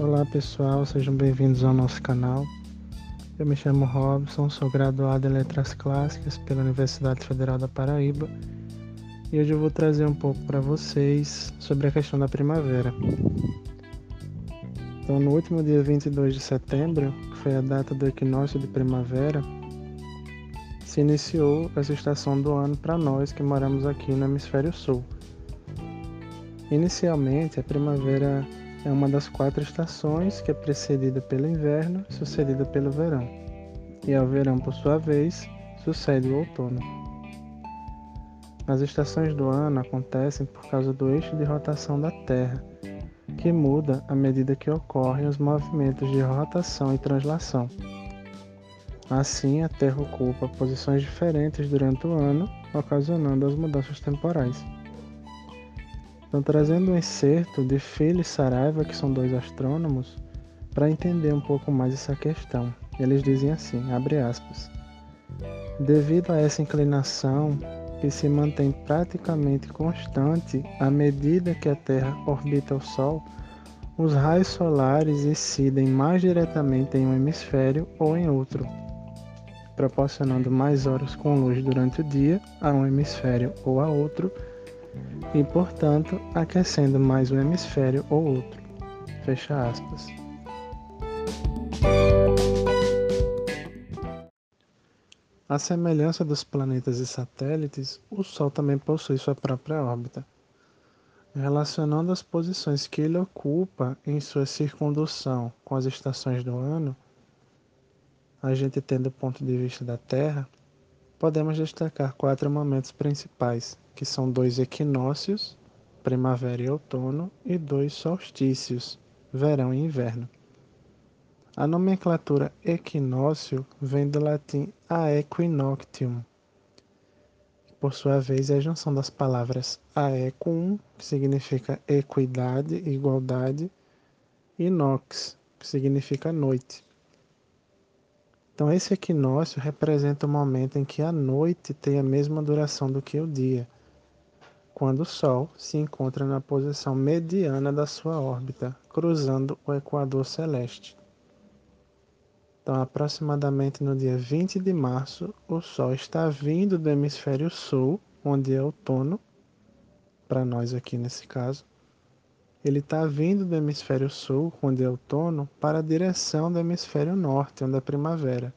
Olá pessoal, sejam bem-vindos ao nosso canal. Eu me chamo Robson, sou graduado em Letras Clássicas pela Universidade Federal da Paraíba e hoje eu vou trazer um pouco para vocês sobre a questão da primavera. Então, no último dia 22 de setembro, que foi a data do equinócio de primavera, se iniciou essa estação do ano para nós que moramos aqui no hemisfério sul. Inicialmente, a primavera é uma das quatro estações que é precedida pelo inverno, sucedida pelo verão. E ao verão, por sua vez, sucede o outono. As estações do ano acontecem por causa do eixo de rotação da Terra, que muda à medida que ocorrem os movimentos de rotação e translação. Assim, a Terra ocupa posições diferentes durante o ano, ocasionando as mudanças temporais. Então, trazendo um excerto de Phil e Saraiva, que são dois astrônomos, para entender um pouco mais essa questão. Eles dizem assim, abre aspas, Devido a essa inclinação, que se mantém praticamente constante à medida que a Terra orbita o Sol, os raios solares incidem mais diretamente em um hemisfério ou em outro, proporcionando mais horas com luz durante o dia a um hemisfério ou a outro e, portanto, aquecendo mais um hemisfério ou outro. Fecha aspas. A semelhança dos planetas e satélites, o Sol também possui sua própria órbita. Relacionando as posições que ele ocupa em sua circundução com as estações do ano, a gente tendo o ponto de vista da Terra, podemos destacar quatro momentos principais, que são dois equinócios, primavera e outono, e dois solstícios, verão e inverno. A nomenclatura equinócio vem do latim aequinoctium, que por sua vez é a junção das palavras aequum, que significa equidade, igualdade, e nox, que significa noite. Então, esse equinócio representa o momento em que a noite tem a mesma duração do que o dia, quando o Sol se encontra na posição mediana da sua órbita, cruzando o equador celeste. Então, aproximadamente no dia 20 de março, o Sol está vindo do hemisfério sul, onde é outono, para nós aqui nesse caso. Ele está vindo do hemisfério sul, onde é outono, para a direção do hemisfério norte, onde é primavera.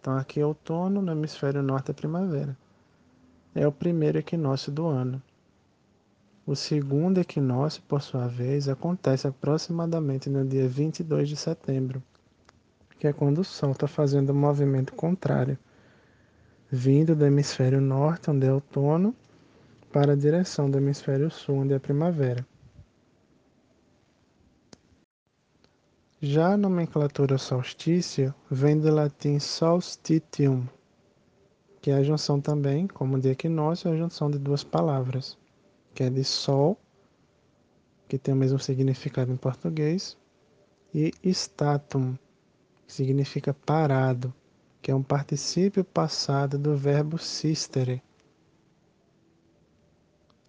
Então aqui é outono, no hemisfério norte é primavera. É o primeiro equinócio do ano. O segundo equinócio, por sua vez, acontece aproximadamente no dia 22 de setembro, que é quando o Sol está fazendo o um movimento contrário, vindo do hemisfério norte, onde é outono, para a direção do hemisfério sul, onde é primavera. Já a nomenclatura solstício vem do latim solstitium, que é a junção também, como de equinócio, é a junção de duas palavras, que é de sol, que tem o mesmo significado em português, e statum, que significa parado, que é um particípio passado do verbo sistere.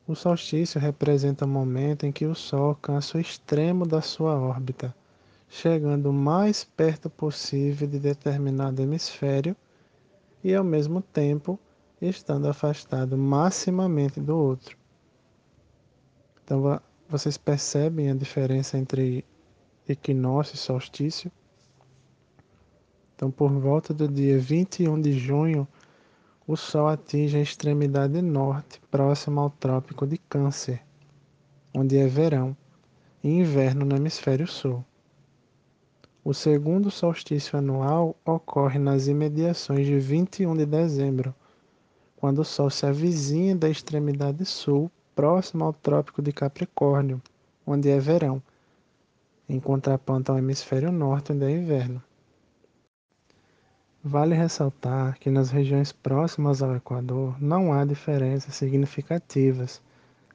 O solstício representa o momento em que o Sol alcança o extremo da sua órbita chegando o mais perto possível de determinado hemisfério e, ao mesmo tempo, estando afastado maximamente do outro. Então, vocês percebem a diferença entre equinócio e solstício? Então, por volta do dia 21 de junho, o Sol atinge a extremidade norte, próximo ao Trópico de Câncer, onde é verão, e inverno no hemisfério sul. O segundo solstício anual ocorre nas imediações de 21 de dezembro, quando o Sol se avizinha da extremidade sul, próximo ao Trópico de Capricórnio, onde é verão, em contraponto ao hemisfério norte, onde é inverno. Vale ressaltar que nas regiões próximas ao Equador não há diferenças significativas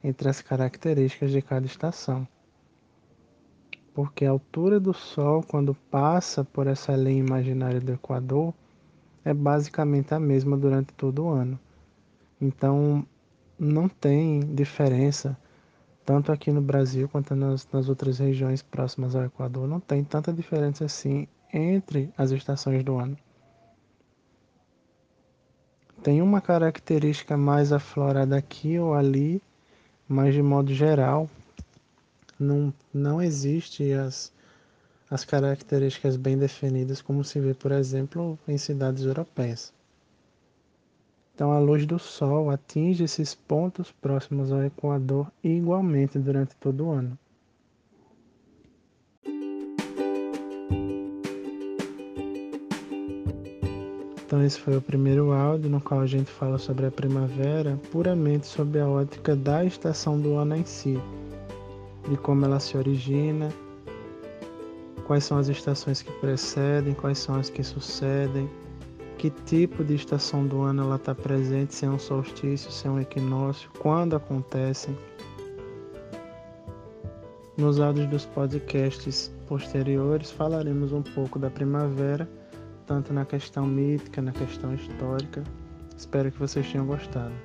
entre as características de cada estação porque a altura do Sol, quando passa por essa linha imaginária do Equador, é basicamente a mesma durante todo o ano. Então, não tem diferença tanto aqui no Brasil quanto nas, nas outras regiões próximas ao Equador, não tem tanta diferença assim entre as estações do ano. Tem uma característica mais aflorada aqui ou ali, mas de modo geral, não, não existe as, as características bem definidas, como se vê, por exemplo, em cidades europeias. Então, a luz do Sol atinge esses pontos próximos ao Equador igualmente durante todo o ano. Então esse foi o primeiro áudio no qual a gente fala sobre a primavera, puramente sob a ótica da estação do ano em si, de como ela se origina, quais são as estações que precedem, quais são as que sucedem, que tipo de estação do ano ela está presente, se é um solstício, se é um equinócio, quando acontecem. Nos áudios dos podcasts posteriores falaremos um pouco da primavera tanto na questão mítica, na questão histórica. Espero que vocês tenham gostado.